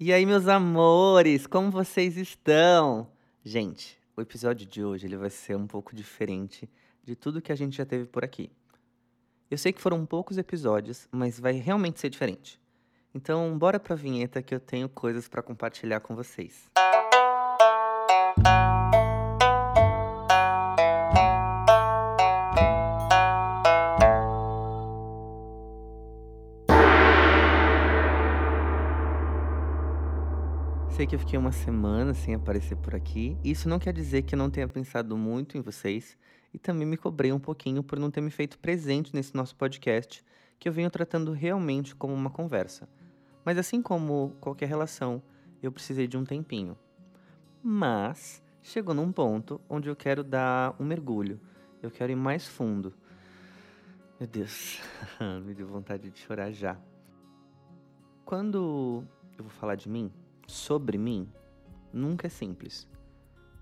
E aí, meus amores, como vocês estão? Gente, o episódio de hoje ele vai ser um pouco diferente de tudo que a gente já teve por aqui. Eu sei que foram poucos episódios, mas vai realmente ser diferente. Então, bora pra vinheta que eu tenho coisas para compartilhar com vocês. Sei que eu fiquei uma semana sem aparecer por aqui. Isso não quer dizer que eu não tenha pensado muito em vocês e também me cobrei um pouquinho por não ter me feito presente nesse nosso podcast, que eu venho tratando realmente como uma conversa. Mas assim como qualquer relação, eu precisei de um tempinho. Mas chegou num ponto onde eu quero dar um mergulho. Eu quero ir mais fundo. Meu Deus, me deu vontade de chorar já. Quando eu vou falar de mim, sobre mim nunca é simples.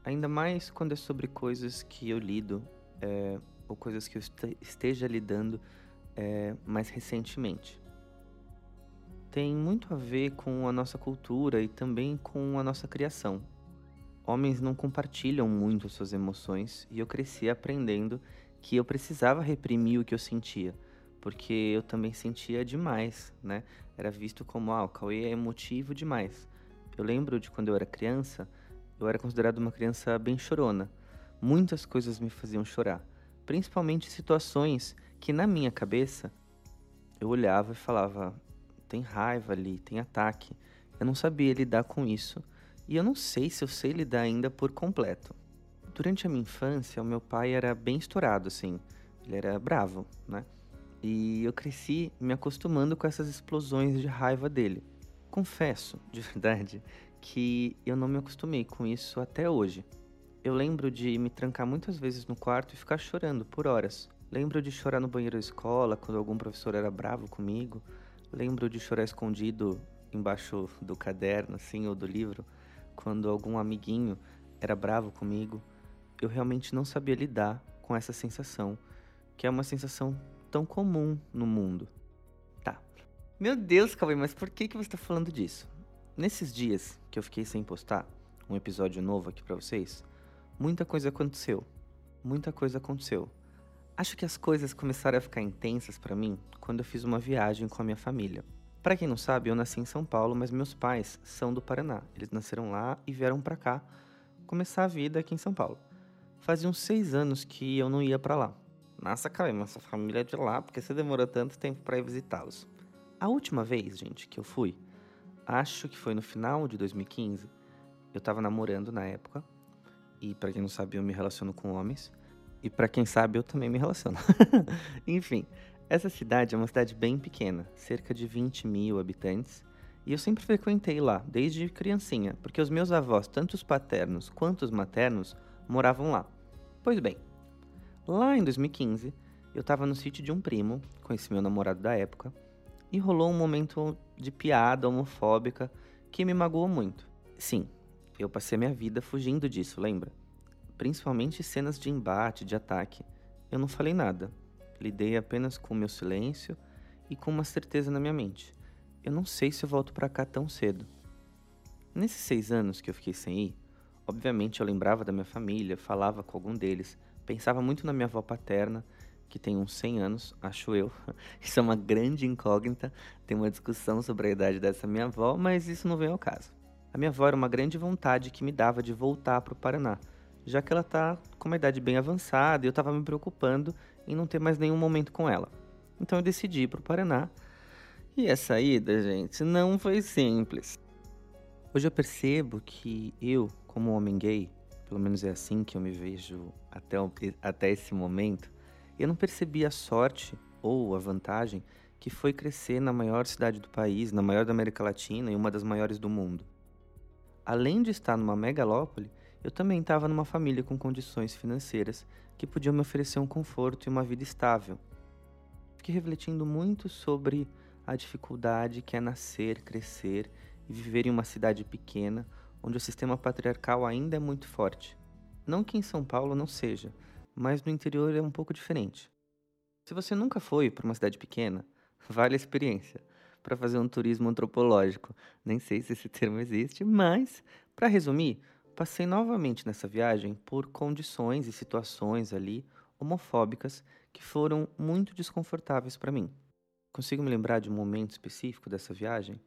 Ainda mais quando é sobre coisas que eu lido é, ou coisas que eu esteja lidando é, mais recentemente. Tem muito a ver com a nossa cultura e também com a nossa criação. Homens não compartilham muito suas emoções e eu cresci aprendendo que eu precisava reprimir o que eu sentia, porque eu também sentia demais, né? Era visto como, ah, o Cauê é emotivo demais. Eu lembro de quando eu era criança, eu era considerado uma criança bem chorona. Muitas coisas me faziam chorar, principalmente situações que na minha cabeça eu olhava e falava: tem raiva ali, tem ataque. Eu não sabia lidar com isso e eu não sei se eu sei lidar ainda por completo. Durante a minha infância, o meu pai era bem estourado, assim. Ele era bravo, né? E eu cresci me acostumando com essas explosões de raiva dele confesso, de verdade, que eu não me acostumei com isso até hoje. Eu lembro de me trancar muitas vezes no quarto e ficar chorando por horas. Lembro de chorar no banheiro da escola quando algum professor era bravo comigo. Lembro de chorar escondido embaixo do caderno, assim, ou do livro, quando algum amiguinho era bravo comigo. Eu realmente não sabia lidar com essa sensação, que é uma sensação tão comum no mundo. Meu Deus, Cauê, mas por que, que você tá falando disso? Nesses dias que eu fiquei sem postar um episódio novo aqui para vocês, muita coisa aconteceu. Muita coisa aconteceu. Acho que as coisas começaram a ficar intensas para mim quando eu fiz uma viagem com a minha família. Para quem não sabe, eu nasci em São Paulo, mas meus pais são do Paraná. Eles nasceram lá e vieram para cá começar a vida aqui em São Paulo. Fazia uns seis anos que eu não ia para lá. Nossa, Cauê, mas sua família é de lá, porque você demorou tanto tempo para ir visitá-los? A última vez, gente, que eu fui, acho que foi no final de 2015. Eu tava namorando na época. E para quem não sabe, eu me relaciono com homens. E para quem sabe, eu também me relaciono. Enfim, essa cidade é uma cidade bem pequena, cerca de 20 mil habitantes. E eu sempre frequentei lá, desde criancinha, porque os meus avós, tanto os paternos quanto os maternos, moravam lá. Pois bem, lá em 2015, eu estava no sítio de um primo, esse meu namorado da época, e rolou um momento de piada homofóbica que me magoou muito. Sim, eu passei minha vida fugindo disso, lembra? Principalmente cenas de embate, de ataque. Eu não falei nada. Lidei apenas com o meu silêncio e com uma certeza na minha mente. Eu não sei se eu volto para cá tão cedo. Nesses seis anos que eu fiquei sem ir, obviamente eu lembrava da minha família, falava com algum deles, pensava muito na minha avó paterna que tem uns 100 anos, acho eu. Isso é uma grande incógnita. Tem uma discussão sobre a idade dessa minha avó, mas isso não vem ao caso. A minha avó era uma grande vontade que me dava de voltar para o Paraná, já que ela está com uma idade bem avançada e eu estava me preocupando em não ter mais nenhum momento com ela. Então eu decidi ir para o Paraná. E a saída, gente, não foi simples. Hoje eu percebo que eu, como homem gay, pelo menos é assim que eu me vejo até, até esse momento, eu não percebi a sorte ou a vantagem que foi crescer na maior cidade do país, na maior da América Latina e uma das maiores do mundo. Além de estar numa megalópole, eu também estava numa família com condições financeiras que podiam me oferecer um conforto e uma vida estável. Fiquei refletindo muito sobre a dificuldade que é nascer, crescer e viver em uma cidade pequena onde o sistema patriarcal ainda é muito forte. Não que em São Paulo não seja, mas no interior é um pouco diferente. Se você nunca foi para uma cidade pequena, vale a experiência, para fazer um turismo antropológico. Nem sei se esse termo existe, mas, para resumir, passei novamente nessa viagem por condições e situações ali homofóbicas que foram muito desconfortáveis para mim. Consigo me lembrar de um momento específico dessa viagem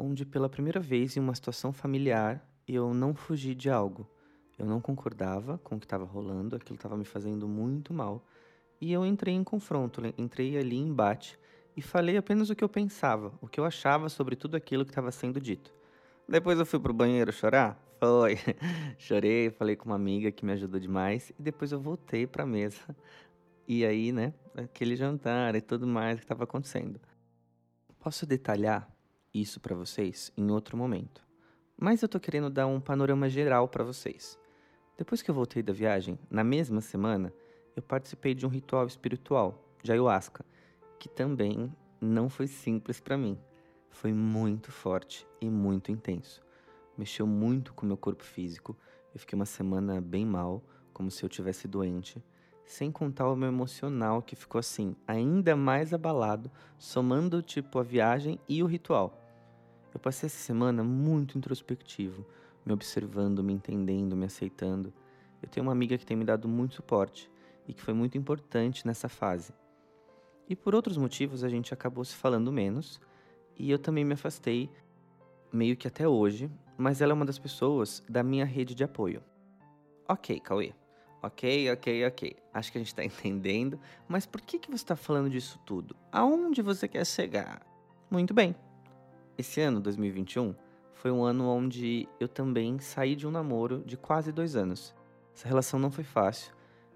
onde, pela primeira vez em uma situação familiar, eu não fugi de algo. Eu não concordava com o que estava rolando, aquilo estava me fazendo muito mal. E eu entrei em confronto, entrei ali em embate e falei apenas o que eu pensava, o que eu achava sobre tudo aquilo que estava sendo dito. Depois eu fui pro banheiro chorar? Foi. Chorei, falei com uma amiga que me ajudou demais e depois eu voltei para a mesa e aí, né, aquele jantar e tudo mais que estava acontecendo. Posso detalhar isso para vocês em outro momento, mas eu tô querendo dar um panorama geral para vocês. Depois que eu voltei da viagem, na mesma semana, eu participei de um ritual espiritual, de ayahuasca, que também não foi simples para mim. Foi muito forte e muito intenso. Mexeu muito com meu corpo físico. Eu fiquei uma semana bem mal, como se eu tivesse doente sem contar o meu emocional que ficou assim, ainda mais abalado, somando tipo a viagem e o ritual. Eu passei essa semana muito introspectivo, me observando, me entendendo, me aceitando. Eu tenho uma amiga que tem me dado muito suporte e que foi muito importante nessa fase. E por outros motivos a gente acabou se falando menos e eu também me afastei, meio que até hoje, mas ela é uma das pessoas da minha rede de apoio. Ok, Cauê, Ok, ok, ok. Acho que a gente está entendendo. Mas por que, que você está falando disso tudo? Aonde você quer chegar? Muito bem. Esse ano, 2021, foi um ano onde eu também saí de um namoro de quase dois anos. Essa relação não foi fácil.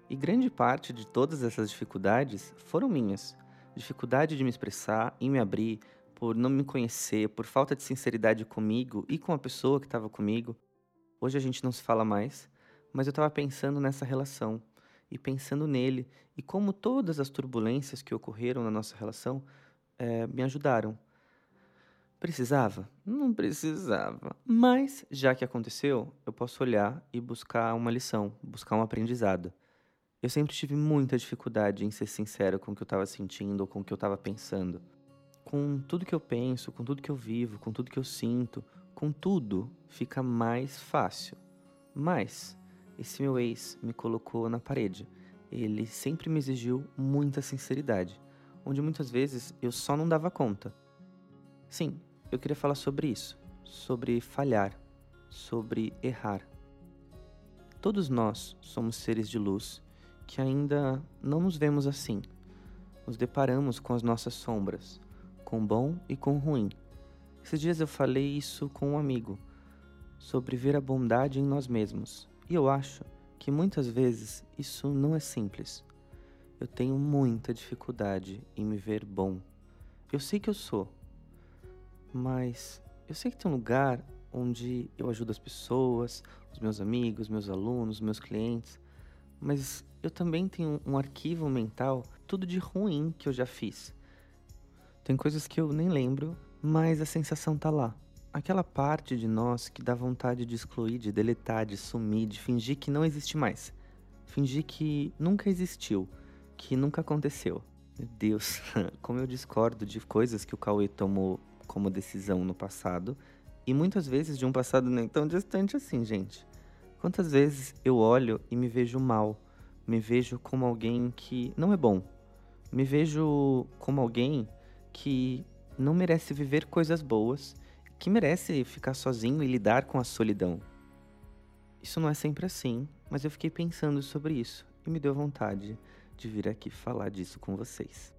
E grande parte de todas essas dificuldades foram minhas. Dificuldade de me expressar e me abrir, por não me conhecer, por falta de sinceridade comigo e com a pessoa que estava comigo. Hoje a gente não se fala mais mas eu estava pensando nessa relação e pensando nele e como todas as turbulências que ocorreram na nossa relação é, me ajudaram. Precisava? Não precisava. Mas, já que aconteceu, eu posso olhar e buscar uma lição, buscar um aprendizado. Eu sempre tive muita dificuldade em ser sincero com o que eu estava sentindo ou com o que eu estava pensando. Com tudo que eu penso, com tudo que eu vivo, com tudo que eu sinto, com tudo fica mais fácil. Mas esse meu ex me colocou na parede. Ele sempre me exigiu muita sinceridade, onde muitas vezes eu só não dava conta. Sim, eu queria falar sobre isso, sobre falhar, sobre errar. Todos nós somos seres de luz que ainda não nos vemos assim. Nos deparamos com as nossas sombras, com bom e com ruim. Esses dias eu falei isso com um amigo, sobre ver a bondade em nós mesmos, e eu acho que muitas vezes isso não é simples. Eu tenho muita dificuldade em me ver bom. Eu sei que eu sou, mas eu sei que tem um lugar onde eu ajudo as pessoas, os meus amigos, meus alunos, meus clientes, mas eu também tenho um arquivo mental, tudo de ruim que eu já fiz. Tem coisas que eu nem lembro, mas a sensação tá lá. Aquela parte de nós que dá vontade de excluir, de deletar, de sumir, de fingir que não existe mais. Fingir que nunca existiu, que nunca aconteceu. Meu Deus, como eu discordo de coisas que o Cauê tomou como decisão no passado e muitas vezes de um passado nem tão distante assim, gente. Quantas vezes eu olho e me vejo mal, me vejo como alguém que não é bom, me vejo como alguém que não merece viver coisas boas que merece ficar sozinho e lidar com a solidão. Isso não é sempre assim, mas eu fiquei pensando sobre isso e me deu vontade de vir aqui falar disso com vocês.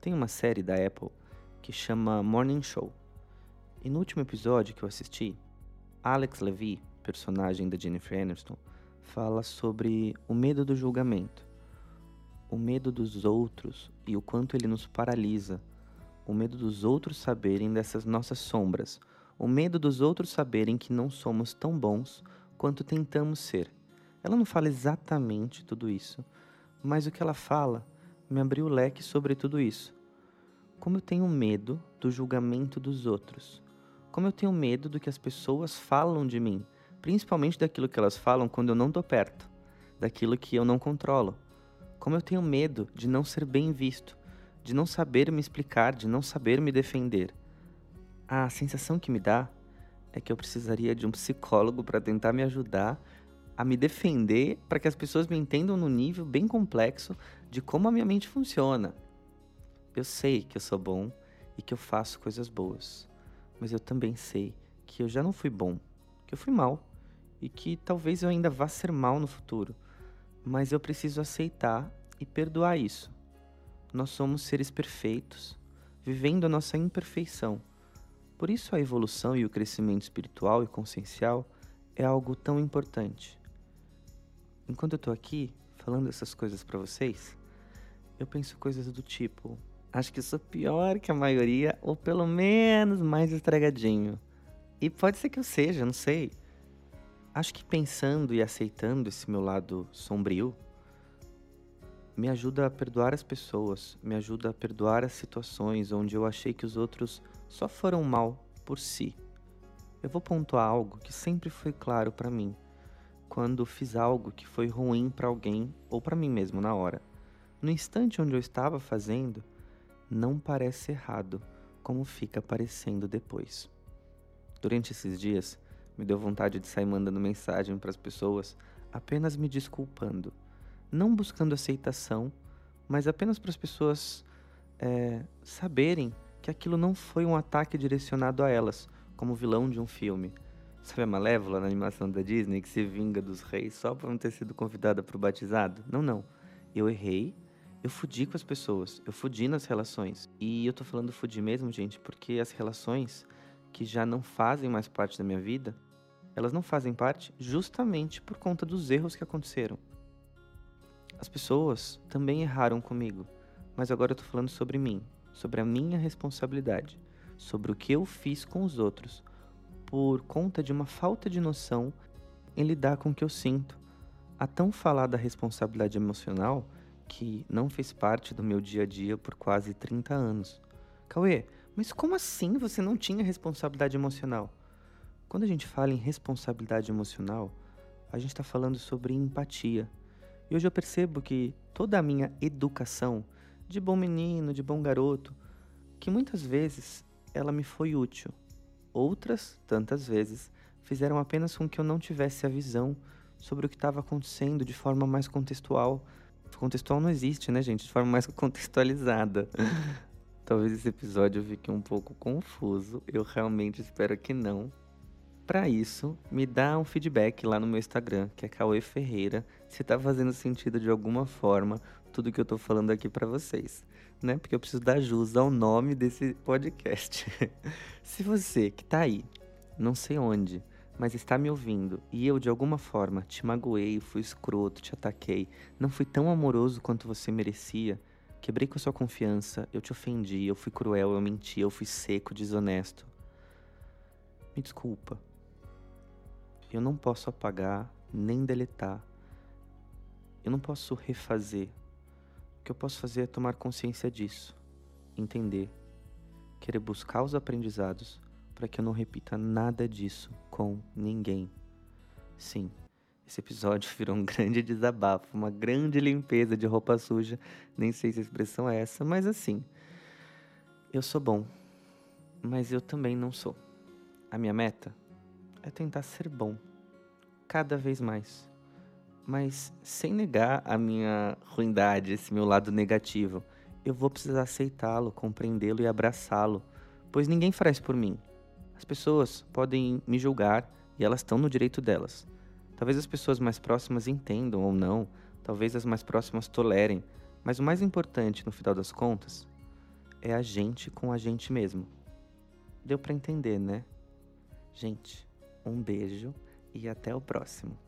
Tem uma série da Apple que chama Morning Show. E no último episódio que eu assisti, Alex Levy, personagem da Jennifer Aniston, fala sobre o medo do julgamento, o medo dos outros e o quanto ele nos paralisa o medo dos outros saberem dessas nossas sombras, o medo dos outros saberem que não somos tão bons quanto tentamos ser. Ela não fala exatamente tudo isso, mas o que ela fala me abriu o leque sobre tudo isso. Como eu tenho medo do julgamento dos outros. Como eu tenho medo do que as pessoas falam de mim, principalmente daquilo que elas falam quando eu não estou perto, daquilo que eu não controlo. Como eu tenho medo de não ser bem visto, de não saber me explicar, de não saber me defender. A sensação que me dá é que eu precisaria de um psicólogo para tentar me ajudar a me defender para que as pessoas me entendam no nível bem complexo de como a minha mente funciona. Eu sei que eu sou bom e que eu faço coisas boas, mas eu também sei que eu já não fui bom, que eu fui mal e que talvez eu ainda vá ser mal no futuro. Mas eu preciso aceitar e perdoar isso. Nós somos seres perfeitos, vivendo a nossa imperfeição. Por isso a evolução e o crescimento espiritual e consciencial é algo tão importante. Enquanto eu tô aqui falando essas coisas para vocês, eu penso coisas do tipo: acho que sou pior que a maioria, ou pelo menos mais estragadinho. E pode ser que eu seja, não sei. Acho que pensando e aceitando esse meu lado sombrio me ajuda a perdoar as pessoas, me ajuda a perdoar as situações onde eu achei que os outros só foram mal por si. Eu vou pontuar algo que sempre foi claro para mim quando fiz algo que foi ruim para alguém ou para mim mesmo na hora. No instante onde eu estava fazendo, não parece errado como fica parecendo depois. Durante esses dias, me deu vontade de sair mandando mensagem para as pessoas, apenas me desculpando, não buscando aceitação, mas apenas para as pessoas é, saberem que aquilo não foi um ataque direcionado a elas, como vilão de um filme Sabe a Malévola na animação da Disney que se vinga dos reis só por não ter sido convidada para o batizado? Não, não. Eu errei, eu fudi com as pessoas, eu fudi nas relações. E eu tô falando fudi mesmo, gente, porque as relações que já não fazem mais parte da minha vida, elas não fazem parte justamente por conta dos erros que aconteceram. As pessoas também erraram comigo, mas agora eu tô falando sobre mim, sobre a minha responsabilidade, sobre o que eu fiz com os outros por conta de uma falta de noção em lidar com o que eu sinto. A tão falada responsabilidade emocional que não fez parte do meu dia a dia por quase 30 anos. Cauê, mas como assim você não tinha responsabilidade emocional? Quando a gente fala em responsabilidade emocional, a gente está falando sobre empatia. E hoje eu percebo que toda a minha educação de bom menino, de bom garoto, que muitas vezes ela me foi útil, Outras, tantas vezes, fizeram apenas com que eu não tivesse a visão sobre o que estava acontecendo de forma mais contextual. Contextual não existe, né, gente? De forma mais contextualizada. Talvez esse episódio fique um pouco confuso. Eu realmente espero que não. Para isso, me dá um feedback lá no meu Instagram, que é Cauê Ferreira, se tá fazendo sentido de alguma forma tudo que eu tô falando aqui para vocês né? Porque eu preciso dar jus ao nome desse podcast. Se você que tá aí, não sei onde, mas está me ouvindo e eu de alguma forma te magoei, fui escroto, te ataquei, não fui tão amoroso quanto você merecia, quebrei com a sua confiança, eu te ofendi, eu fui cruel, eu menti, eu fui seco, desonesto. Me desculpa. Eu não posso apagar nem deletar. Eu não posso refazer que eu posso fazer é tomar consciência disso, entender, querer buscar os aprendizados para que eu não repita nada disso com ninguém. Sim, esse episódio virou um grande desabafo, uma grande limpeza de roupa suja. Nem sei se a expressão é essa, mas assim. Eu sou bom, mas eu também não sou. A minha meta é tentar ser bom, cada vez mais mas sem negar a minha ruindade, esse meu lado negativo. Eu vou precisar aceitá-lo, compreendê-lo e abraçá-lo, pois ninguém fará isso por mim. As pessoas podem me julgar e elas estão no direito delas. Talvez as pessoas mais próximas entendam ou não, talvez as mais próximas tolerem, mas o mais importante no final das contas é a gente com a gente mesmo. Deu para entender, né? Gente, um beijo e até o próximo.